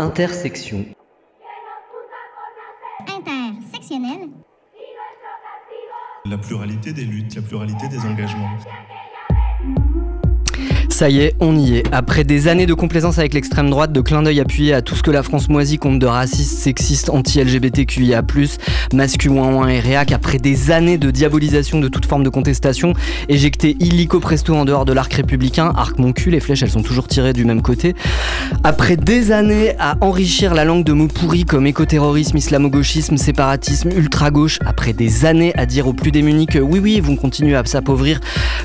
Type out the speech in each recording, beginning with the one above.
Intersection. Intersectionnel. La pluralité des luttes, la pluralité des engagements. Ça y est, on y est. Après des années de complaisance avec l'extrême droite, de clin d'œil appuyé à tout ce que la France moisit compte de racistes, sexistes, anti-LGBTQIA+, mascu et réac, après des années de diabolisation de toute forme de contestation, éjecté illico presto en dehors de l'arc républicain, arc mon cul, les flèches elles sont toujours tirées du même côté. Après des années à enrichir la langue de mots pourris comme écoterrorisme, islamo-gauchisme, séparatisme, ultra-gauche, après des années à dire aux plus démunis que oui oui, vont continuer à s'appauvrir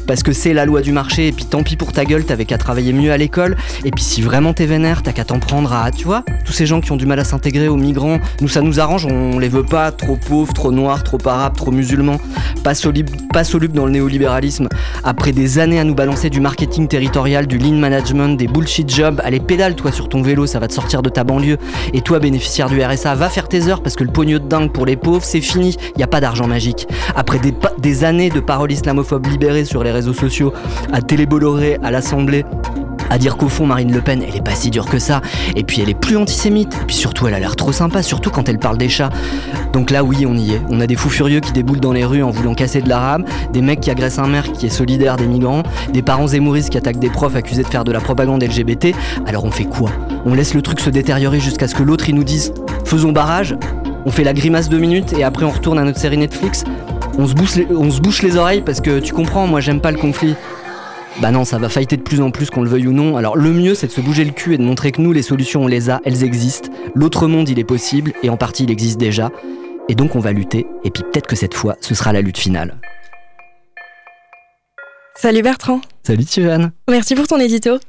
parce que c'est la loi du marché et puis tant pis pour ta gueule, t'avais qu'à travailler mieux à l'école. Et puis si vraiment t'es vénère, t'as qu'à t'en prendre à, tu vois, tous ces gens qui ont du mal à s'intégrer aux migrants, nous ça nous arrange, on les veut pas trop pauvres, trop noirs, trop arabes, trop musulmans, pas solubles, pas dans le néolibéralisme. Après des années à nous balancer du marketing territorial, du lean management, des bullshit jobs, allez pédale toi sur ton vélo, ça va te sortir de ta banlieue. Et toi bénéficiaire du RSA, va faire tes heures parce que le pognon de dingue pour les pauvres, c'est fini, y a pas d'argent magique. Après des, des années de paroles islamophobes libérées sur les réseaux sociaux, à Télé Bolloré, à l'Assemblée, à dire qu'au fond Marine Le Pen elle est pas si dure que ça. Et puis elle est plus antisémite. Et puis surtout elle a l'air trop sympa surtout quand elle parle des chats. Donc là oui on y est. On a des fous furieux qui déboulent dans les rues en voulant casser de l'arabe des mecs qui agressent un maire qui est solidaire des migrants. Des parents zémouristes qui attaquent des profs accusés de faire de la propagande LGBT alors on fait quoi? On laisse le truc se détériorer jusqu'à ce que l'autre il nous dise faisons barrage? On fait la grimace deux minutes et après on retourne à notre série Netflix? On se, on se bouche les oreilles parce que tu comprends, moi j'aime pas le conflit. Bah non, ça va fighter de plus en plus qu'on le veuille ou non. Alors le mieux c'est de se bouger le cul et de montrer que nous les solutions on les a, elles existent. L'autre monde il est possible et en partie il existe déjà. Et donc on va lutter et puis peut-être que cette fois ce sera la lutte finale. Salut Bertrand. Salut Tivane. Merci pour ton édito.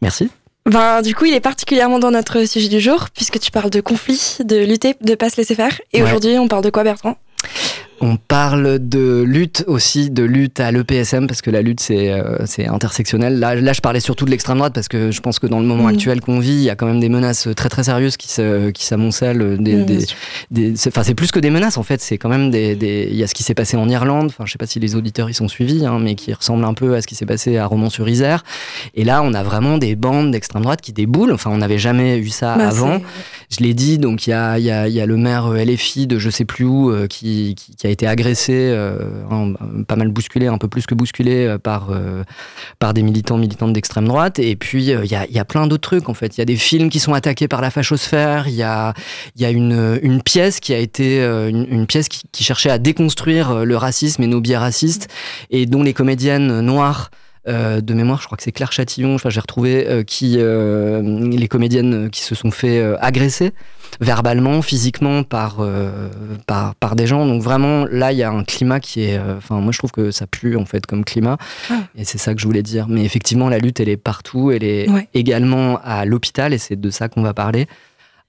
Merci. Ben, du coup, il est particulièrement dans notre sujet du jour, puisque tu parles de conflit, de lutter, de pas se laisser faire. Et aujourd'hui, on parle de quoi, Bertrand? On parle de lutte aussi, de lutte à l'EPSM, parce que la lutte, c'est euh, intersectionnel. Là, là, je parlais surtout de l'extrême droite, parce que je pense que dans le moment mm. actuel qu'on vit, il y a quand même des menaces très très sérieuses qui s'amoncellent. Qui des, mm, des, enfin, c'est plus que des menaces, en fait. C'est quand même des, Il y a ce qui s'est passé en Irlande, enfin, je sais pas si les auditeurs y sont suivis, hein, mais qui ressemble un peu à ce qui s'est passé à Romans-sur-Isère. Et là, on a vraiment des bandes d'extrême droite qui déboulent. Enfin, on n'avait jamais eu ça bah, avant. Je l'ai dit, donc il y a, y, a, y a, le maire LFI de je sais plus où euh, qui, qui, qui a été agressé, euh, pas mal bousculé, un peu plus que bousculé euh, par, euh, par des militants, militantes d'extrême droite. Et puis, il y a, y, a, plein d'autres trucs, en fait. Il y a des films qui sont attaqués par la fachosphère. Il y a, y a une, pièce qui a été une, pièce qui, qui, cherchait à déconstruire le racisme et nos biais racistes et dont les comédiennes noires de mémoire, je crois que c'est Claire Chatillon, enfin j'ai retrouvé qui les comédiennes qui se sont fait agresser verbalement, physiquement par, euh, par, par, des gens. Donc vraiment, là, il y a un climat qui est... Euh, enfin, moi, je trouve que ça pue, en fait, comme climat. Ah. Et c'est ça que je voulais dire. Mais effectivement, la lutte, elle est partout. Elle est également à l'hôpital, et c'est de ça qu'on va parler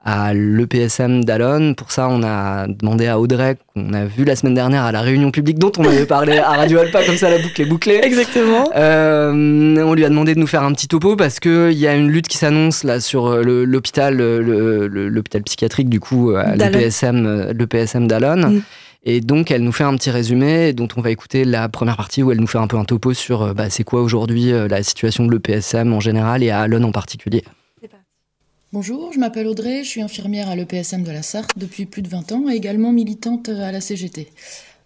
à l'EPSM d'Alon. Pour ça, on a demandé à Audrey, qu'on a vu la semaine dernière à la réunion publique dont on avait parlé à Radio Alpa, comme ça la boucle est bouclée. Exactement. Euh, on lui a demandé de nous faire un petit topo parce qu'il y a une lutte qui s'annonce là sur euh, l'hôpital l'hôpital psychiatrique, du coup, à l'EPSM d'Alon. Mm. Et donc, elle nous fait un petit résumé dont on va écouter la première partie où elle nous fait un peu un topo sur euh, bah, c'est quoi aujourd'hui la situation de l'EPSM en général et à Alon en particulier. Bonjour, je m'appelle Audrey, je suis infirmière à l'EPSM de la Sarthe depuis plus de 20 ans et également militante à la CGT.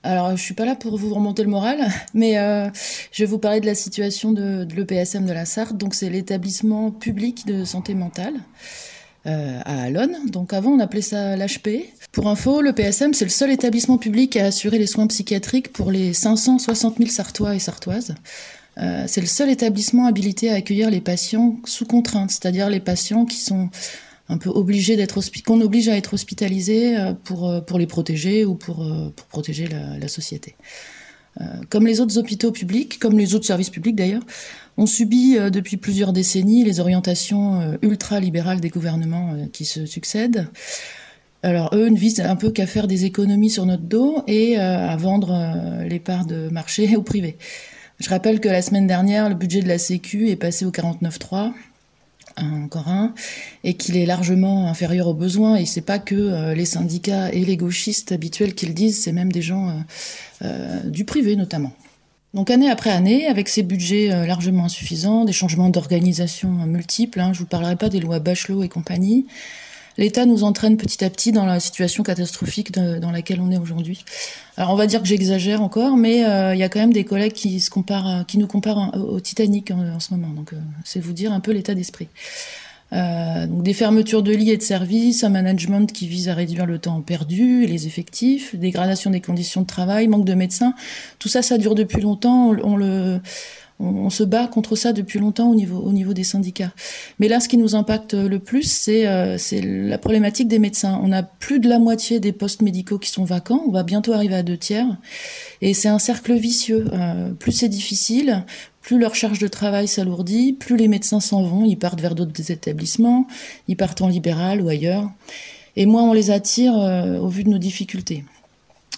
Alors, je suis pas là pour vous remonter le moral, mais euh, je vais vous parler de la situation de, l'EPSM de la Sarthe. Donc, c'est l'établissement public de santé mentale euh, à Alonne. Donc, avant, on appelait ça l'HP. Pour info, l'EPSM, c'est le seul établissement public à assurer les soins psychiatriques pour les 560 000 Sartois et Sartoises. Euh, c'est le seul établissement habilité à accueillir les patients sous contrainte, c'est-à-dire les patients qui sont un peu obligés d'être qu'on oblige à être hospitalisés euh, pour, euh, pour les protéger ou pour, pour protéger la, société. Comme les autres hôpitaux publics, comme les autres services publics d'ailleurs, on subit depuis plusieurs décennies les orientations ultra-libérales des gouvernements qui se succèdent. Alors eux ne visent un peu qu'à faire des économies sur notre dos et à vendre les parts de marché au privé. Je rappelle que la semaine dernière, le budget de la Sécu est passé au 49.3 encore un, et qu'il est largement inférieur aux besoins. Et c'est pas que euh, les syndicats et les gauchistes habituels qui le disent, c'est même des gens euh, euh, du privé notamment. Donc année après année, avec ces budgets largement insuffisants, des changements d'organisation multiples, hein, je vous parlerai pas des lois Bachelot et compagnie, l'État nous entraîne petit à petit dans la situation catastrophique dans laquelle on est aujourd'hui. Alors on va dire que j'exagère encore, mais euh, il y a quand même des collègues qui nous comparent au Titanic en, ce moment. Donc euh, c'est vous dire un peu l'état d'esprit. Euh, donc des fermetures de lits et de services, un management qui vise à réduire le temps perdu et les effectifs, dégradation des conditions de travail, manque de médecins, tout ça, ça dure depuis longtemps. On, se bat contre ça depuis longtemps au niveau, au niveau des syndicats. Mais là, ce qui nous impacte le plus, c'est euh, la problématique des médecins. On a plus de la moitié des postes médicaux qui sont vacants. On va bientôt arriver à deux tiers. Et c'est un cercle vicieux. Euh, plus c'est difficile, plus leur charge de travail s'alourdit, plus les médecins s'en vont, ils partent vers d'autres établissements, ils partent en libéral ou ailleurs. Et moins on les attire euh, au vu de nos difficultés.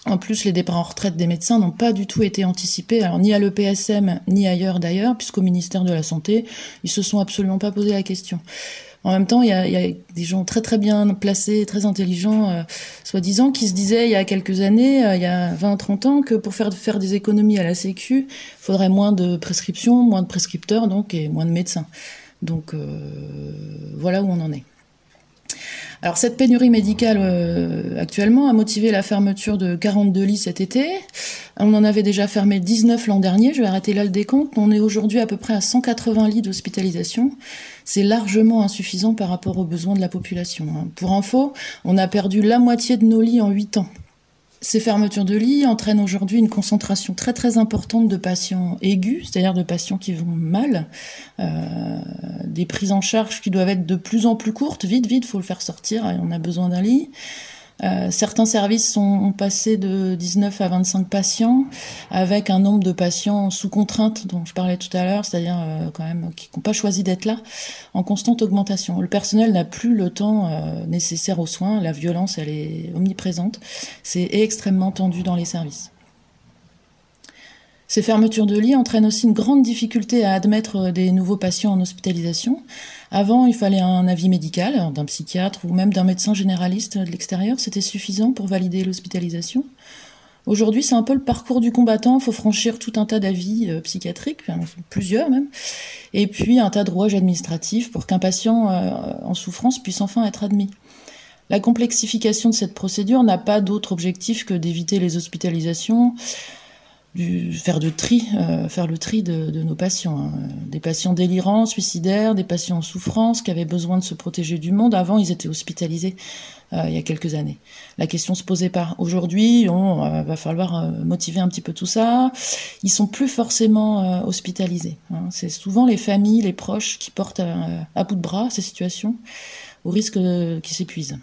En plus, les départs en retraite des médecins n'ont pas du tout été anticipés, alors ni à l'EPSM ni ailleurs d'ailleurs, puisqu'au ministère de la Santé, ils se sont absolument pas posé la question. En même temps, il y a, des gens très très bien placés, très intelligents, euh, soi-disant, qui se disaient il y a quelques années, euh, il y a 20-30 ans, que pour faire, des économies à la Sécu, il faudrait moins de prescriptions, moins de prescripteurs, donc, et moins de médecins. Donc euh, voilà où on en est. Alors cette pénurie médicale euh, actuellement a motivé la fermeture de 42 lits cet été. On en avait déjà fermé 19 l'an dernier, je vais arrêter là le décompte. On est aujourd'hui à peu près à 180 lits d'hospitalisation. C'est largement insuffisant par rapport aux besoins de la population. Hein. Pour info, on a perdu la moitié de nos lits en 8 ans. Ces fermetures de lits entraînent aujourd'hui une concentration très très importante de patients aigus, c'est-à-dire de patients qui vont mal, euh, des prises en charge qui doivent être de plus en plus courtes, vite vite, faut le faire sortir, on a besoin d'un lit. Euh, certains services sont passés de 19 à 25 patients, avec un nombre de patients sous contrainte dont je parlais tout à l'heure, c'est-à-dire euh, quand même qui n'ont pas choisi d'être là, en constante augmentation. Le personnel n'a plus le temps euh, nécessaire aux soins, la violence elle est omniprésente, c'est extrêmement tendu dans les services. Ces fermetures de lits entraînent aussi une grande difficulté à admettre des nouveaux patients en hospitalisation. Avant, il fallait un avis médical d'un psychiatre ou même d'un médecin généraliste de l'extérieur. C'était suffisant pour valider l'hospitalisation. Aujourd'hui, c'est un peu le parcours du combattant. Il faut franchir tout un tas d'avis euh, psychiatriques, plusieurs même, et puis un tas de rouages administratifs pour qu'un patient euh, en souffrance puisse enfin être admis. La complexification de cette procédure n'a pas d'autre objectif que d'éviter les hospitalisations, euh, faire le tri de, nos patients, hein. des patients délirants, suicidaires, des patients en souffrance qui avaient besoin de se protéger du monde. Avant, ils étaient hospitalisés euh, il y a quelques années. La question se posait pas. Aujourd'hui, on euh, va falloir motiver un petit peu tout ça. Ils sont plus forcément hospitalisés. Hein. C'est souvent les familles, les proches qui portent à bout de bras ces situations, au risque qu'ils s'épuisent.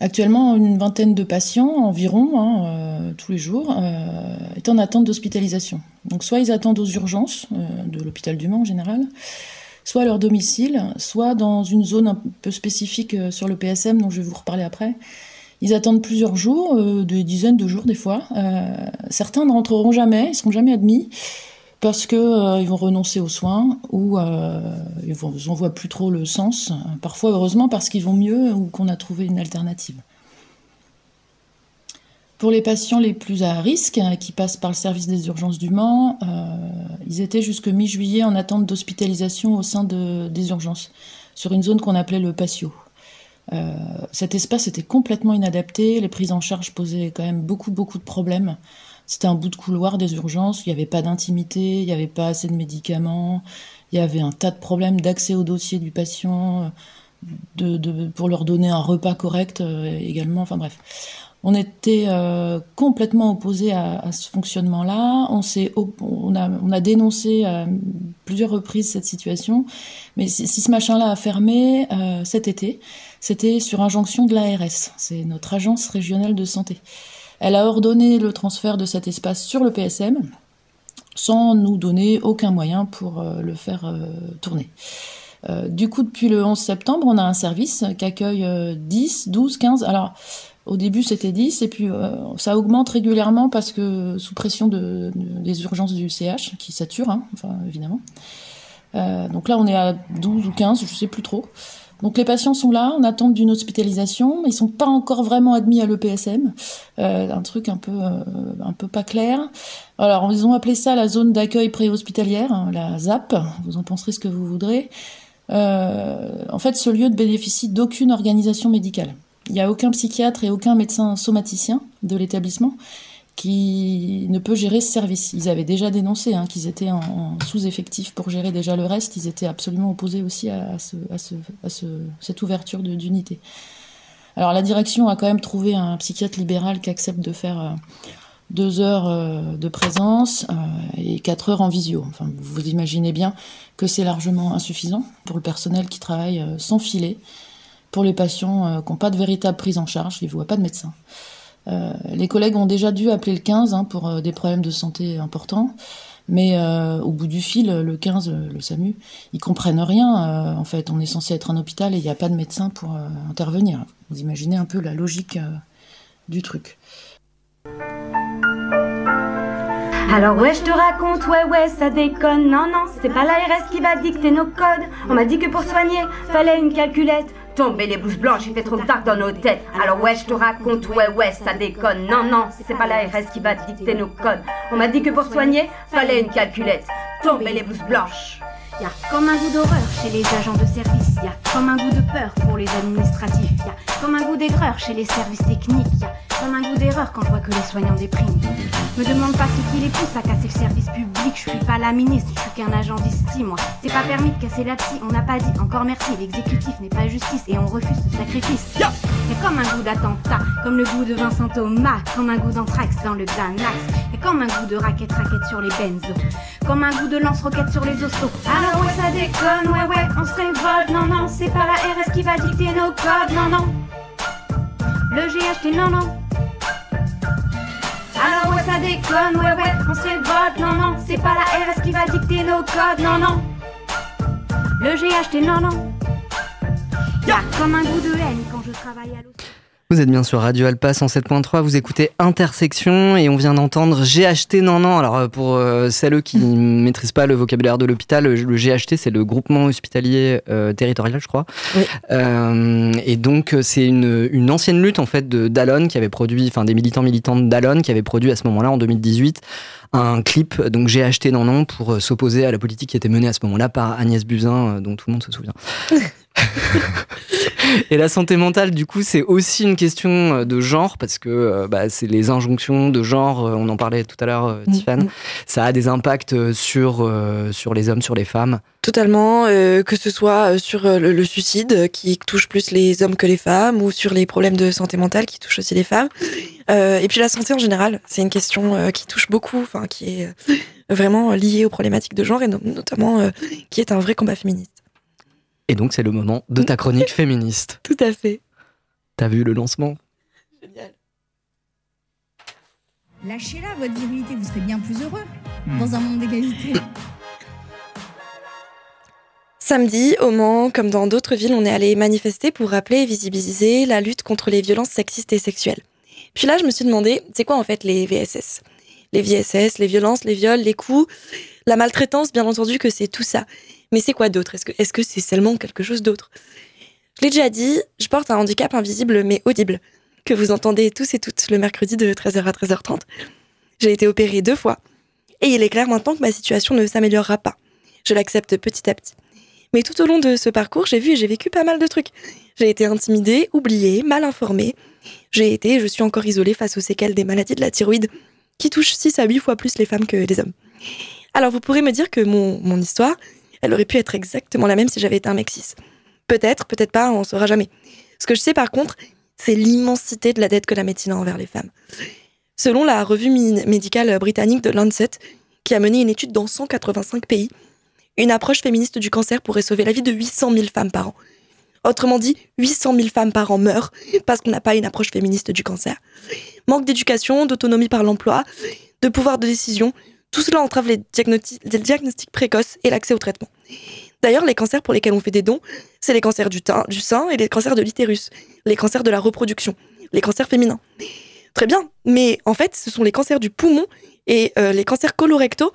Actuellement, une vingtaine de patients environ, hein, euh, tous les jours, euh, en attente d'hospitalisation. Donc soit ils attendent aux urgences euh, de l'hôpital du Mans en général, soit à leur domicile, soit dans une zone un peu spécifique sur le PSM dont je vais vous reparler après. Ils attendent plusieurs jours, des dizaines de jours des fois. certains ne rentreront jamais, ils ne seront jamais admis parce que euh, ils vont renoncer aux soins ou euh, ils n'en voient plus trop le sens. Parfois, heureusement, parce qu'ils vont mieux ou qu'on a trouvé une alternative. Pour les patients les plus à risque, hein, qui passent par le service des urgences du Mans, euh, ils étaient jusque mi-juillet en attente d'hospitalisation au sein de, des urgences, sur une zone qu'on appelait le patio. cet espace était complètement inadapté, les prises en charge posaient quand même beaucoup beaucoup de problèmes. C'était un bout de couloir des urgences, il n'y avait pas d'intimité, il n'y avait pas assez de médicaments, il y avait un tas de problèmes d'accès au dossier du patient, de, pour leur donner un repas correct euh, également, enfin bref. On était euh, complètement opposés à, ce fonctionnement-là. On, a, on a dénoncé à plusieurs reprises cette situation. Mais si, ce machin-là a fermé euh, cet été, c'était sur injonction de l'ARS. C'est notre agence régionale de santé. Elle a ordonné le transfert de cet espace sur le PSM sans nous donner aucun moyen pour euh, le faire euh, tourner. Euh, du coup, depuis le 11 septembre, on a un service qui accueille 10, 12, 15. Alors, au début, c'était 10, et puis ça augmente régulièrement parce que sous pression de, des urgences du CH, qui saturent, hein, enfin, évidemment. donc là, on est à 12 ou 15, je sais plus trop. Donc les patients sont là, en attente d'une hospitalisation, mais ils sont pas encore vraiment admis à l'EPSM. Euh, un truc un peu, euh, pas clair. Alors ils ont appelé ça la zone d'accueil préhospitalière, hein, la ZAP. Vous en penserez ce que vous voudrez. Euh, en fait, ce lieu ne bénéficie d'aucune organisation médicale. Il n'y a aucun psychiatre et aucun médecin somaticien de l'établissement qui ne peut gérer ce service. Ils avaient déjà dénoncé hein, qu'ils étaient en, sous-effectif pour gérer déjà le reste. Ils étaient absolument opposés aussi à, cette ouverture d'unité. Alors la direction a quand même trouvé un psychiatre libéral qui accepte de faire euh, deux heures euh, de présence euh, et quatre heures en visio. Enfin, vous imaginez bien que c'est largement insuffisant pour le personnel qui travaille sans filet, pour les patients qui n'ont pas de véritable prise en charge, ils ne voient pas de médecin. Euh, les collègues ont déjà dû appeler le 15 hein, pour euh, des problèmes de santé importants. Mais euh, au bout du fil, le 15, le SAMU, ils comprennent rien. en fait, on est censé être un hôpital et il n'y a pas de médecin pour intervenir. Vous imaginez un peu la logique du truc. Alors ouais, je te raconte, ouais, ouais, ça déconne. Non, non, c'est pas l'ARS qui va dicter nos codes. On m'a dit que pour soigner, fallait une calculette. Tomber les bouches blanches, il fait trop tard dans nos têtes. Alors ouais, je te raconte, ouais, ouais, ça déconne. Non, non, c'est pas l'ARS qui va dicter nos codes. On m'a dit que pour soigner, fallait une calculette. Tomber les bouches blanches. Y comme un goût d'horreur chez les agents de service, y comme un goût de peur pour les administratifs, y comme un goût d'aigreur chez les services techniques, y comme un goût d'erreur quand je vois que les soignants dépriment. Me demande pas ce qui les pousse à casser le service public, je suis pas la ministre, je suis qu'un agent d'ici, moi. C'est pas permis de casser la psy, on n'a pas dit encore merci, l'exécutif n'est pas justice et on refuse ce sacrifice. Y a comme un goût d'attentat, comme le goût de Vincent Thomas, comme un goût d'anthrax dans le Xanax, et comme un goût de raquette raquette sur les benzos, comme un goût de lance-roquette sur les ostos. Alors ouais ça déconne, ouais ouais, on se révolte, non non, c'est pas la RS qui va dicter nos codes, non non. Le GHT, non non. Alors ouais ça déconne, ouais ouais, on se révolte, non non, c'est pas la RS qui va dicter nos codes, non non. Le GHT, non non. Comme un goût de haine quand je travaille à l'hôpital. Vous êtes bien sur Radio Alpa 107.3, vous écoutez Intersection et on vient d'entendre GHT non non. Alors euh, pour euh, celles qui ne maîtrisent pas le vocabulaire de l'hôpital, le, GHT c'est le groupement hospitalier euh, territorial je crois. et donc c'est une, une, ancienne lutte en fait de d'Alon qui avait produit, enfin des militants militantes d'Alon qui avaient produit à ce moment-là en 2018 un clip donc GHT non non pour s'opposer à la politique qui était menée à ce moment-là par Agnès Buzyn dont tout le monde se souvient. et la santé mentale, du coup, c'est aussi une question euh, de genre, parce que euh, bah, c'est les injonctions de genre, euh, on en parlait tout à l'heure, mm, Tiffany, mm. ça a des impacts sur, sur les hommes, sur les femmes. Totalement, que ce soit sur le, suicide qui touche plus les hommes que les femmes, ou sur les problèmes de santé mentale qui touchent aussi les femmes. et puis la santé en général, c'est une question qui touche beaucoup, enfin qui est vraiment liée aux problématiques de genre, et notamment qui est un vrai combat féministe. Et donc, c'est le moment de ta chronique féministe. Tout à fait. T'as vu le lancement? Génial. Lâchez-la, votre virilité, vous serez bien plus heureux hmm. dans un monde d'égalité. Samedi, au Mans, comme dans d'autres villes, on est allé manifester pour rappeler et visibiliser la lutte contre les violences sexistes et sexuelles. Puis là, je me suis demandé, c'est quoi en fait les VSS Les VSS, les violences, les viols, les coups, la maltraitance, bien entendu que c'est tout ça. Mais c'est quoi d'autre? Est-ce que c'est seulement quelque chose d'autre? Je l'ai déjà dit, je porte un handicap invisible mais audible, que vous entendez tous et toutes le mercredi de 13h à 13h30. J'ai été opérée deux fois, et il est clair maintenant que ma situation ne s'améliorera pas. Je l'accepte petit à petit. Mais tout au long de ce parcours, j'ai vu et j'ai vécu pas mal de trucs. J'ai été intimidée, oubliée, mal informée. J'ai été et je suis encore isolée face aux séquelles des maladies de la thyroïde, qui touchent 6 à 8 fois plus les femmes que les hommes. Alors vous pourrez me dire que mon, mon histoire, elle aurait pu être exactement la même si j'avais été un mec. Peut-être, peut-être pas, on ne saura jamais. Ce que je sais par contre, c'est l'immensité de la dette que la médecine a envers les femmes. Selon la revue médicale britannique de Lancet, qui a mené une étude dans 185 pays, une approche féministe du cancer pourrait sauver la vie de 800 000 femmes par an. Autrement dit, 800 000 femmes par an meurent parce qu'on n'a pas une approche féministe du cancer. Manque d'éducation, d'autonomie par l'emploi, de pouvoir de décision, tout cela entrave les, diagnostics précoces et l'accès au traitement. D'ailleurs, les cancers pour lesquels on fait des dons, c'est les cancers du, du sein et les cancers de l'utérus, les cancers de la reproduction, les cancers féminins. Très bien, mais en fait, ce sont les cancers du poumon et euh, les cancers colorectaux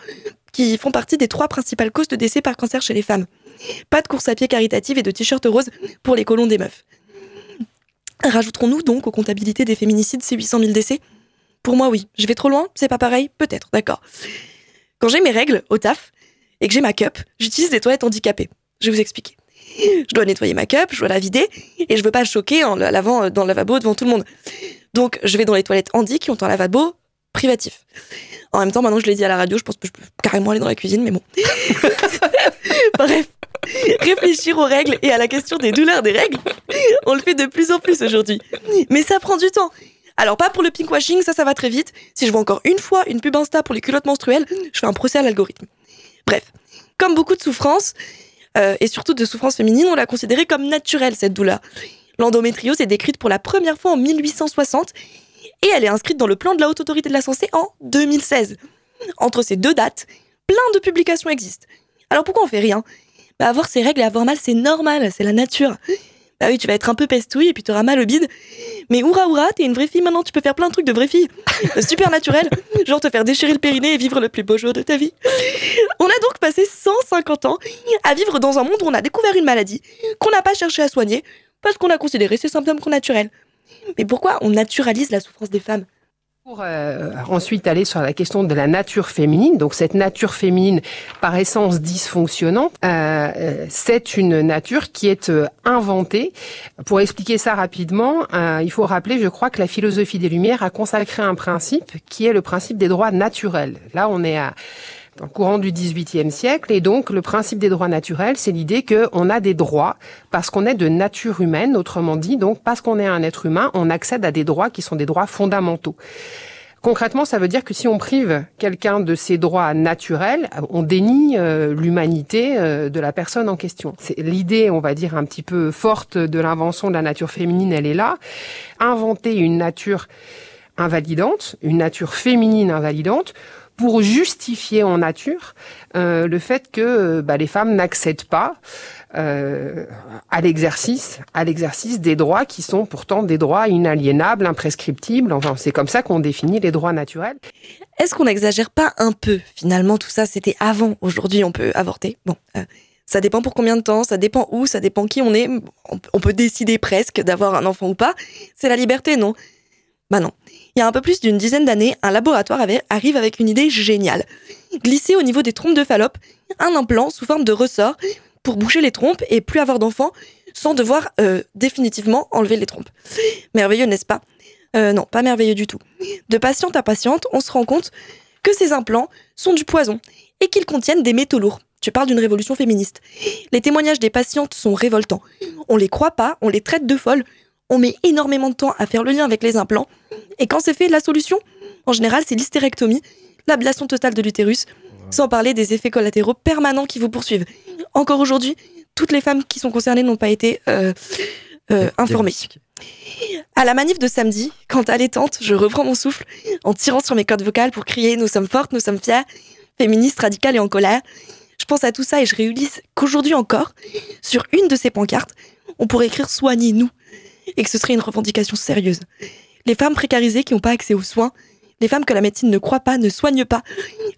qui font partie des trois principales causes de décès par cancer chez les femmes. Pas de course à pied caritative et de t-shirt rose pour les colons des meufs. Rajouterons-nous donc aux comptabilités des féminicides ces 800 000 décès? Pour moi, oui. Je vais trop loin C'est pas pareil Peut-être, d'accord. Quand j'ai mes règles au taf et que j'ai ma cup, j'utilise des toilettes handicapées. Je vais vous expliquer. Je dois nettoyer ma cup, je dois la vider et je veux pas choquer en la lavant dans le lavabo devant tout le monde. Donc, je vais dans les toilettes handi qui ont un lavabo privatif. En même temps, maintenant je l'ai dit à la radio, je pense que je peux carrément aller dans la cuisine, mais bon. Bref, réfléchir aux règles et à la question des douleurs des règles, on le fait de plus en plus aujourd'hui. Mais ça prend du temps. Alors pas pour le pinkwashing, ça ça va très vite. Si je vois encore une fois une pub Insta pour les culottes menstruelles, je fais un procès à l'algorithme. Bref, comme beaucoup de souffrances, euh, et surtout de souffrances féminines, on l'a considérée comme naturelle cette douleur. L'endométriose est décrite pour la première fois en 1860 et elle est inscrite dans le plan de la Haute Autorité de la Santé en 2016. Entre ces deux dates, plein de publications existent. Alors pourquoi on fait rien? Bah avoir ses règles et avoir mal, c'est normal, c'est la nature. Bah oui, tu vas être un peu pestouille et puis tu auras mal au bide. Mais oura oura, t'es une vraie fille maintenant, tu peux faire plein de trucs de vraie fille. Super naturel, genre te faire déchirer le périnée et vivre le plus beau jour de ta vie. On a donc passé 150 ans à vivre dans un monde où on a découvert une maladie qu'on n'a pas cherché à soigner parce qu'on a considéré ces symptômes comme naturels. Mais pourquoi on naturalise la souffrance des femmes? Pour euh, ensuite aller sur la question de la nature féminine, donc cette nature féminine par essence dysfonctionnante, euh, euh c'est une nature qui est euh, inventée. Pour expliquer ça rapidement, il faut rappeler, je crois, que la philosophie des Lumières a consacré un principe qui est le principe des droits naturels. Là, on est à dans le courant du XVIIIe siècle. Et donc, le principe des droits naturels, c'est l'idée qu'on a des droits parce qu'on est de nature humaine, autrement dit, donc parce qu'on est un être humain, on accède à des droits qui sont des droits fondamentaux. Concrètement, ça veut dire que si on prive quelqu'un de ses droits naturels, on dénie euh, l'humanité euh, de la personne en question. C'est l'idée, on va dire, un petit peu forte de l'invention de la nature féminine, elle est là. Inventer une nature invalidante, une nature féminine invalidante, pour justifier en nature euh, le fait que euh, bah, les femmes n'accèdent pas euh, à l'exercice, à l'exercice des droits qui sont pourtant des droits inaliénables, imprescriptibles. Enfin, c'est comme ça qu'on définit les droits naturels. Est-ce qu'on n'exagère pas un peu Finalement, tout ça, c'était avant. Aujourd'hui, on peut avorter. Bon. ça dépend pour combien de temps, ça dépend où, ça dépend qui on est. On peut décider presque d'avoir un enfant ou pas. C'est la liberté, non? Bah. Il y a un peu plus d'une dizaine d'années, un laboratoire arrive avec une idée géniale. Glisser au niveau des trompes de Fallope un implant sous forme de ressort pour boucher les trompes et plus avoir d'enfants sans devoir euh, définitivement enlever les trompes. Merveilleux, n'est-ce pas? Euh, Non, pas merveilleux du tout. De patiente à patiente, on se rend compte que ces implants sont du poison et qu'ils contiennent des métaux lourds. Tu parles d'une révolution féministe. Les témoignages des patientes sont révoltants. On les croit pas, on les traite de folles, on met énormément de temps à faire le lien avec les implants. Et quand c'est fait, la solution, en général, c'est l'hystérectomie, l'ablation totale de l'utérus, sans parler des effets collatéraux permanents qui vous poursuivent. Encore aujourd'hui, toutes les femmes qui sont concernées n'ont pas été euh, euh, informées. À la manif de samedi, quand allaitante, je reprends mon souffle en tirant sur mes cordes vocales pour crier Nous sommes fortes, nous sommes fières, féministes, radicales et en colère. Je pense à tout ça et je réalise qu'aujourd'hui encore, sur une de ces pancartes, on pourrait écrire Soignez-nous et que ce serait une revendication sérieuse. Les femmes précarisées qui n'ont pas accès aux soins, les femmes que la médecine ne croit pas, ne soigne pas,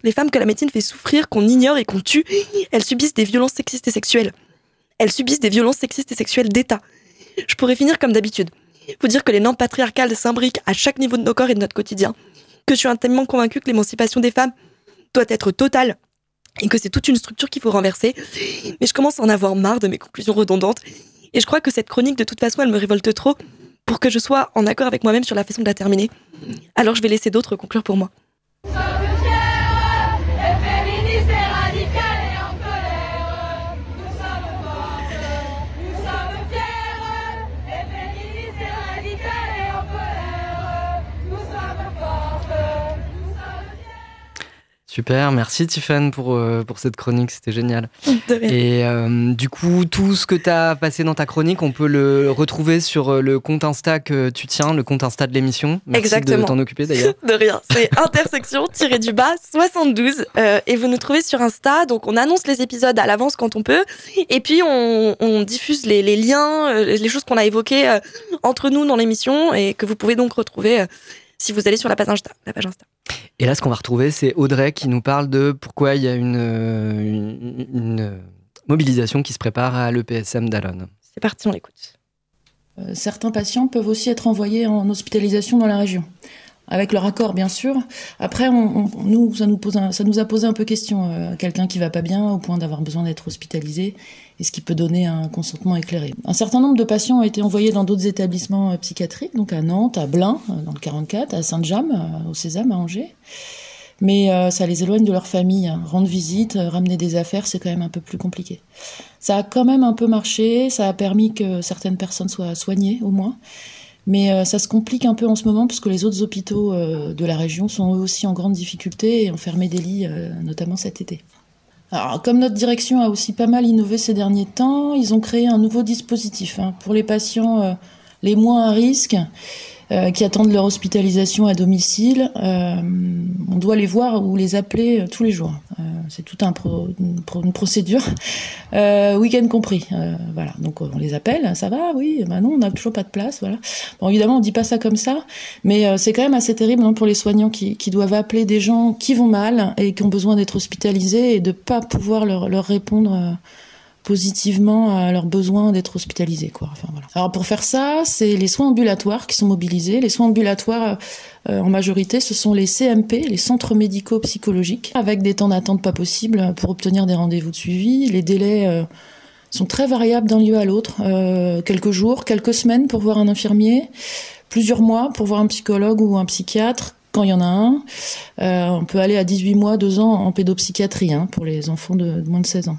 les femmes que la médecine fait souffrir, qu'on ignore et qu'on tue, elles subissent des violences sexistes et sexuelles. Elles subissent des violences sexistes et sexuelles d'État. Je pourrais finir comme d'habitude. Vous dire que les normes patriarcales s'imbriquent à chaque niveau de nos corps et de notre quotidien. Que je suis intimement convaincue que l'émancipation des femmes doit être totale et que c'est toute une structure qu'il faut renverser. Mais je commence à en avoir marre de mes conclusions redondantes et je crois que cette chronique, de toute façon, elle me révolte trop pour que je sois en accord avec moi-même sur la façon de la terminer. Alors je vais laisser d'autres conclure pour moi. Super, merci Tiffany pour, euh, pour cette chronique, c'était génial. Et euh, du coup, tout ce que tu as passé dans ta chronique, on peut le retrouver sur euh, le compte Insta que tu tiens, le compte Insta de l'émission. Merci Exactement. de t'en occuper d'ailleurs. de rien, c'est intersection-du bas 72 et vous nous trouvez sur Insta, donc on annonce les épisodes à l'avance quand on peut et puis on, on diffuse les, les, liens, les choses qu'on a évoquées entre nous dans l'émission et que vous pouvez donc retrouver si vous allez sur la page Insta. La page Insta. Et là, ce qu'on va retrouver, c'est Audrey qui nous parle de pourquoi il y a une, une, Mobilisation qui se prépare à l'EPSM d'Alon. C'est parti, on l'écoute. Euh, certains patients peuvent aussi être envoyés en hospitalisation dans la région avec leur accord bien sûr. Après, on, nous, ça nous, pose ça nous a posé un peu question. Euh, quelqu'un qui va pas bien au point d'avoir besoin d'être hospitalisé, est-ce qu'il peut donner un consentement éclairé Un certain nombre de patients ont été envoyés dans d'autres établissements euh, psychiatriques, donc à Nantes, à Blain, euh, dans le 44, à Sainte-Jamme, au Sésame, à Angers. Mais ça les éloigne de leur famille. Hein. Rendre visite, ramener des affaires, c'est quand même un peu plus compliqué. Ça a quand même un peu marché, ça a permis que certaines personnes soient soignées au moins. Mais euh, ça se complique un peu en ce moment puisque les autres hôpitaux euh, de la région sont eux aussi en grande difficulté et ont fermé des lits, euh, notamment cet été. Alors, comme notre direction a aussi pas mal innové ces derniers temps, ils ont créé un nouveau dispositif hein, pour les patients les moins à risque euh, qui attendent leur hospitalisation à domicile. Euh, on doit les voir ou les appeler euh, tous les jours. c'est tout un une, procédure, week-end compris. voilà, donc on les appelle, ça va, oui, bah non, on n'a toujours pas de place, voilà. Bon, évidemment, on dit pas ça comme ça, mais c'est quand même assez terrible hein, pour les soignants qui, qui, doivent appeler des gens qui vont mal et qui ont besoin d'être hospitalisés et de pas pouvoir leur, leur répondre positivement à leur besoin d'être hospitalisés. Quoi. Enfin, voilà. Alors pour faire ça, c'est les soins ambulatoires qui sont mobilisés. Les soins ambulatoires, euh, en majorité, ce sont les CMP, les centres médicaux psychologiques, avec des temps d'attente pas possibles pour obtenir des rendez-vous de suivi. Les délais euh, sont très variables d'un lieu à l'autre. Euh, quelques jours, quelques semaines pour voir un infirmier, plusieurs mois pour voir un psychologue ou un psychiatre, quand il y en a un. on peut aller à 18 mois, 2 ans en pédopsychiatrie hein, pour les enfants de moins de 16 ans.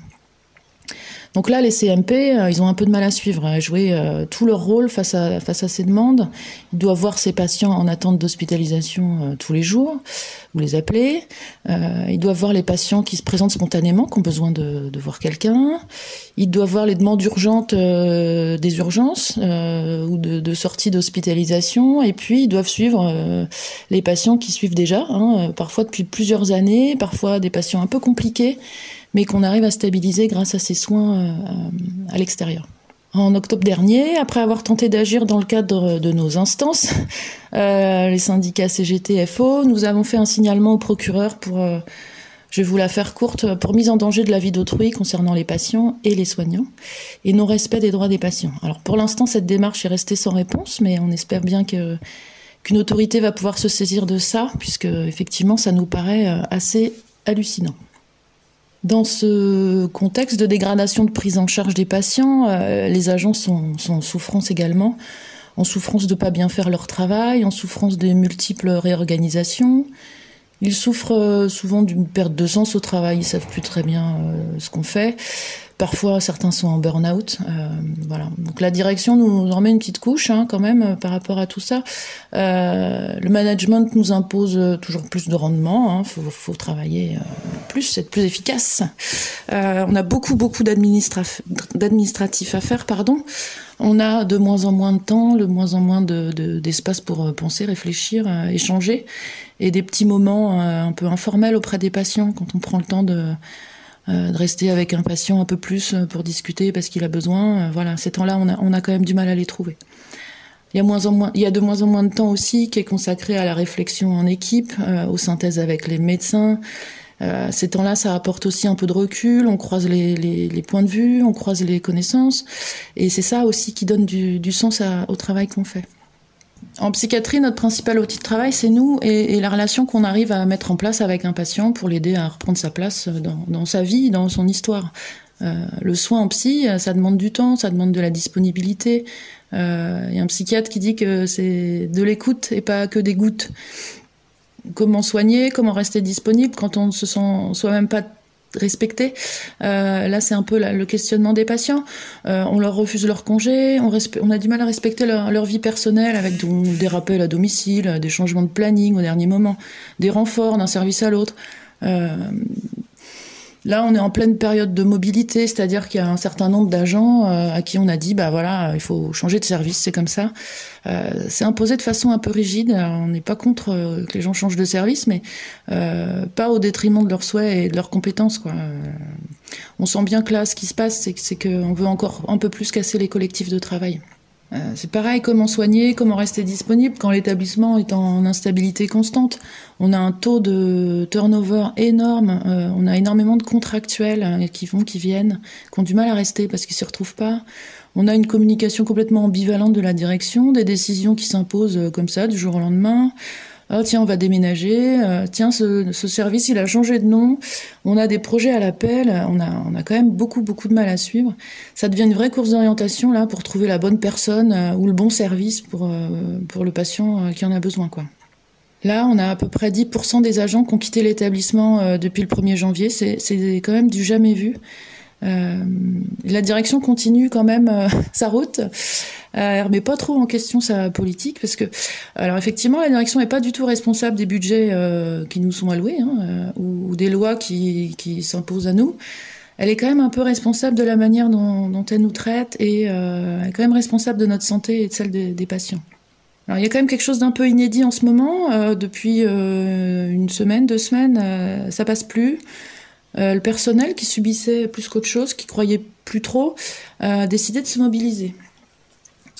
Donc là, les CMP, euh, ils ont un peu de mal à suivre, à jouer euh, tout leur rôle face à, face à ces demandes. Ils doivent voir ces patients en attente d'hospitalisation euh, tous les jours, ou les appeler. ils doivent voir les patients qui se présentent spontanément, qui ont besoin de, voir quelqu'un. Ils doivent voir les demandes urgentes des urgences ou de, de sortie d'hospitalisation. Et puis, ils doivent suivre les patients qui suivent déjà, hein, parfois depuis plusieurs années, parfois des patients un peu compliqués mais qu'on arrive à stabiliser grâce à ces soins euh, à l'extérieur. En octobre dernier, après avoir tenté d'agir dans le cadre de nos instances, euh, les syndicats CGT, FO, nous avons fait un signalement au procureur pour, euh, je vais vous la faire courte, pour mise en danger de la vie d'autrui concernant les patients et les soignants et non-respect des droits des patients. Alors pour l'instant, cette démarche est restée sans réponse, mais on espère bien qu'une autorité va pouvoir se saisir de ça, puisque effectivement, ça nous paraît assez hallucinant. Dans ce contexte de dégradation de prise en charge des patients, euh, les agents sont, en souffrance également, en souffrance de ne pas bien faire leur travail, en souffrance des multiples réorganisations. Ils souffrent euh, souvent d'une perte de sens au travail, ils savent plus très bien euh, ce qu'on fait. Parfois, certains sont en burn-out. Euh, voilà. Donc la direction nous en met une petite couche hein, quand même euh, par rapport à tout ça. Euh, le management nous impose toujours plus de rendement. Il hein. faut, faut, travailler plus, être plus efficace. on a beaucoup, beaucoup d'administratifs à faire. pardon. On a de moins en moins de temps, de moins en moins d'espace de, pour penser, réfléchir, échanger, et des petits moments un peu informels auprès des patients quand on prend le temps de euh, de rester avec un patient un peu plus euh, pour discuter parce qu'il a besoin. Euh, voilà, ces temps-là, on a, on a quand même du mal à les trouver. Il y, a moins en moins, il y a de moins en moins de temps aussi qui est consacré à la réflexion en équipe, aux synthèses avec les médecins. Euh, ces temps-là, ça apporte aussi un peu de recul, on croise les, les, les points de vue, on croise les connaissances, et c'est ça aussi qui donne du, du sens à, au travail qu'on fait. En psychiatrie, notre principal outil de travail, c'est nous et, la relation qu'on arrive à mettre en place avec un patient pour l'aider à reprendre sa place dans, sa vie, dans son histoire. Euh, le soin en psy, ça demande du temps, ça demande de la disponibilité. Euh, il y a un psychiatre qui dit que c'est de l'écoute et pas que des gouttes. Comment soigner, comment rester disponible quand on ne se sent soi-même pas respecter. Euh, là, c'est un peu le questionnement des patients. Euh, on leur refuse leur congé, on, a du mal à respecter leur, vie personnelle avec des rappels à domicile, des changements de planning au dernier moment, des renforts d'un service à l'autre. Euh, Là, on est en pleine période de mobilité, c'est-à-dire qu'il y a un certain nombre d'agents euh, à qui on a dit, bah voilà, il faut changer de service, c'est comme ça. Euh, c'est imposé de façon un peu rigide. on n'est pas contre euh, que les gens changent de service, mais pas au détriment de leurs souhaits et de leurs compétences. On sent bien que là, ce qui se passe, c'est qu'on veut encore un peu plus casser les collectifs de travail. Euh, c'est pareil, comment soigner, comment rester disponible quand l'établissement est en instabilité constante. On a un taux de turnover énorme, euh, on a énormément de contractuels euh, qui vont, qui viennent, qui ont du mal à rester parce qu'ils ne s'y retrouvent pas. On a une communication complètement ambivalente de la direction, des décisions qui s'imposent comme ça du jour au lendemain. Ah, tiens, on va déménager. Euh, tiens, ce, service, il a changé de nom. On a des projets à l'appel. On a, on a quand même beaucoup, beaucoup de mal à suivre. Ça devient une vraie course d'orientation là pour trouver la bonne personne euh, ou le bon service pour, euh, pour le patient qui en a besoin, quoi. Là, on a à peu près 10% des agents qui ont quitté l'établissement depuis le 1er janvier. C'est quand même du jamais vu. Euh, la direction continue quand même euh, sa route. Euh, elle remet pas trop en question sa politique parce que, alors effectivement, la direction n'est pas du tout responsable des budgets euh, qui nous sont alloués hein, ou, des lois qui, s'imposent à nous. Elle est quand même un peu responsable de la manière dont, dont elle nous traite et elle est quand même responsable de notre santé et de celle des, des patients. Alors il y a quand même quelque chose d'un peu inédit en ce moment. depuis une semaine, deux semaines, ça passe plus. Euh, le personnel qui subissait plus qu'autre chose, qui croyait plus trop, a décidé de se mobiliser.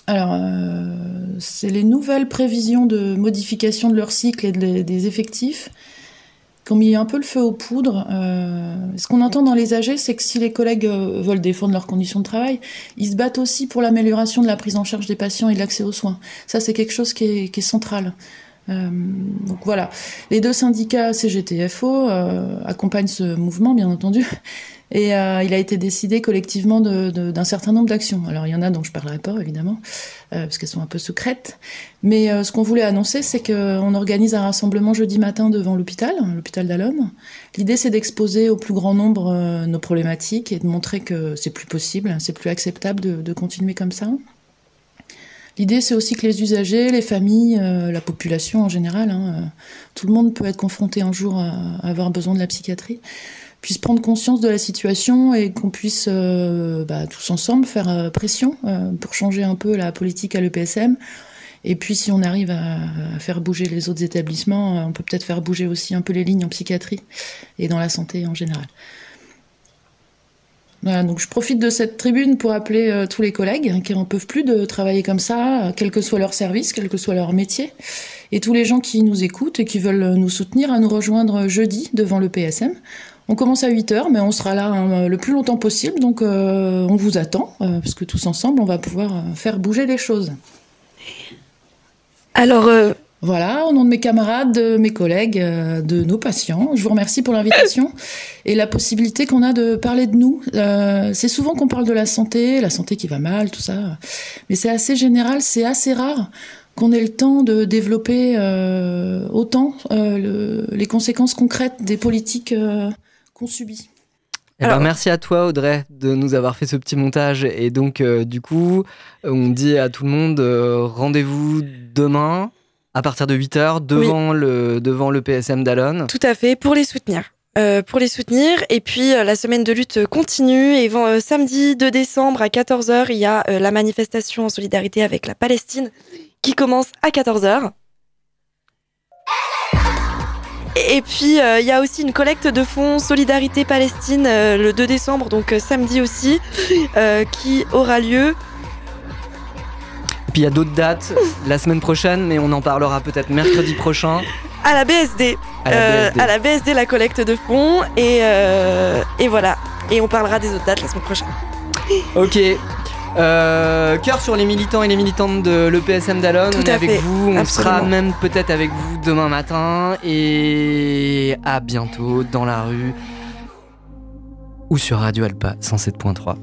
Alors, euh, c'est les nouvelles prévisions de modification de leur cycle et des effectifs qui ont mis un peu le feu aux poudres. Euh, ce qu'on entend dans les AG, c'est que si les collègues veulent défendre leurs conditions de travail, ils se battent aussi pour l'amélioration de la prise en charge des patients et de l'accès aux soins. Ça, c'est quelque chose qui est, qui est central. Euh, donc voilà, les deux syndicats CGTFO euh, accompagnent ce mouvement, bien entendu, et euh, il a été décidé collectivement d'un certain nombre d'actions. Alors il y en a dont je parlerai pas, évidemment, euh, parce qu'elles sont un peu secrètes, mais euh, ce qu'on voulait annoncer, c'est qu'on organise un rassemblement jeudi matin devant l'hôpital, l'hôpital d'Alhomme. L'idée, c'est d'exposer au plus grand nombre nos problématiques et de montrer que c'est plus possible, c'est plus acceptable de, de continuer comme ça. L'idée, c'est aussi que les usagers, les familles, euh, la population en général, hein, euh, tout le monde peut être confronté un jour à, avoir besoin de la psychiatrie, puisse prendre conscience de la situation et qu'on puisse euh, bah, tous ensemble faire pression pour changer un peu la politique à l'EPSM. Et puis, si on arrive à, à, faire bouger les autres établissements, on peut peut-être faire bouger aussi un peu les lignes en psychiatrie et dans la santé en général. Voilà, donc je profite de cette tribune pour appeler euh, tous les collègues qui n'en peuvent plus de travailler comme ça, quel que soit leur service, quel que soit leur métier, et tous les gens qui nous écoutent et qui veulent nous soutenir à nous rejoindre jeudi devant le PSM. On commence à 8 heures, mais on sera là hein, le plus longtemps possible, donc euh, on vous attend, euh, parce que tous ensemble, on va pouvoir euh, faire bouger les choses. Alors, euh, voilà, au nom de mes camarades, de mes collègues, euh, de nos patients, je vous remercie pour l'invitation et la possibilité qu'on a de parler de nous. Euh, c'est souvent qu'on parle de la santé, la santé qui va mal, tout ça, mais c'est assez général, c'est assez rare qu'on ait le temps de développer euh, autant euh, le, les conséquences concrètes des politiques euh, qu'on subit. Eh ben, merci à toi Audrey de nous avoir fait ce petit montage et donc euh, du coup on dit à tout le monde rendez-vous demain à partir de 8h devant, oui. le, devant le PSM d'Alon. Tout à fait, pour les soutenir. Euh, pour les soutenir. Et puis euh, la semaine de lutte continue. Et euh, samedi 2 décembre à 14h, il y a la manifestation en solidarité avec la Palestine qui commence à 14h. Et puis il y a aussi une collecte de fonds Solidarité Palestine le 2 décembre, donc samedi aussi, qui aura lieu puis il y a d'autres dates la semaine prochaine, mais on en parlera peut-être mercredi prochain. À la BSD. À la BSD, euh, à la, BSD la collecte de fonds. Et, euh, et voilà. Et on parlera des autres dates la semaine prochaine. Ok. Euh, cœur sur les militants et les militantes de l'EPSM d'Alon. On est avec fait. vous. On Absolument. sera même peut-être avec vous demain matin. Et à bientôt dans la rue ou sur Radio Alpa 107.3.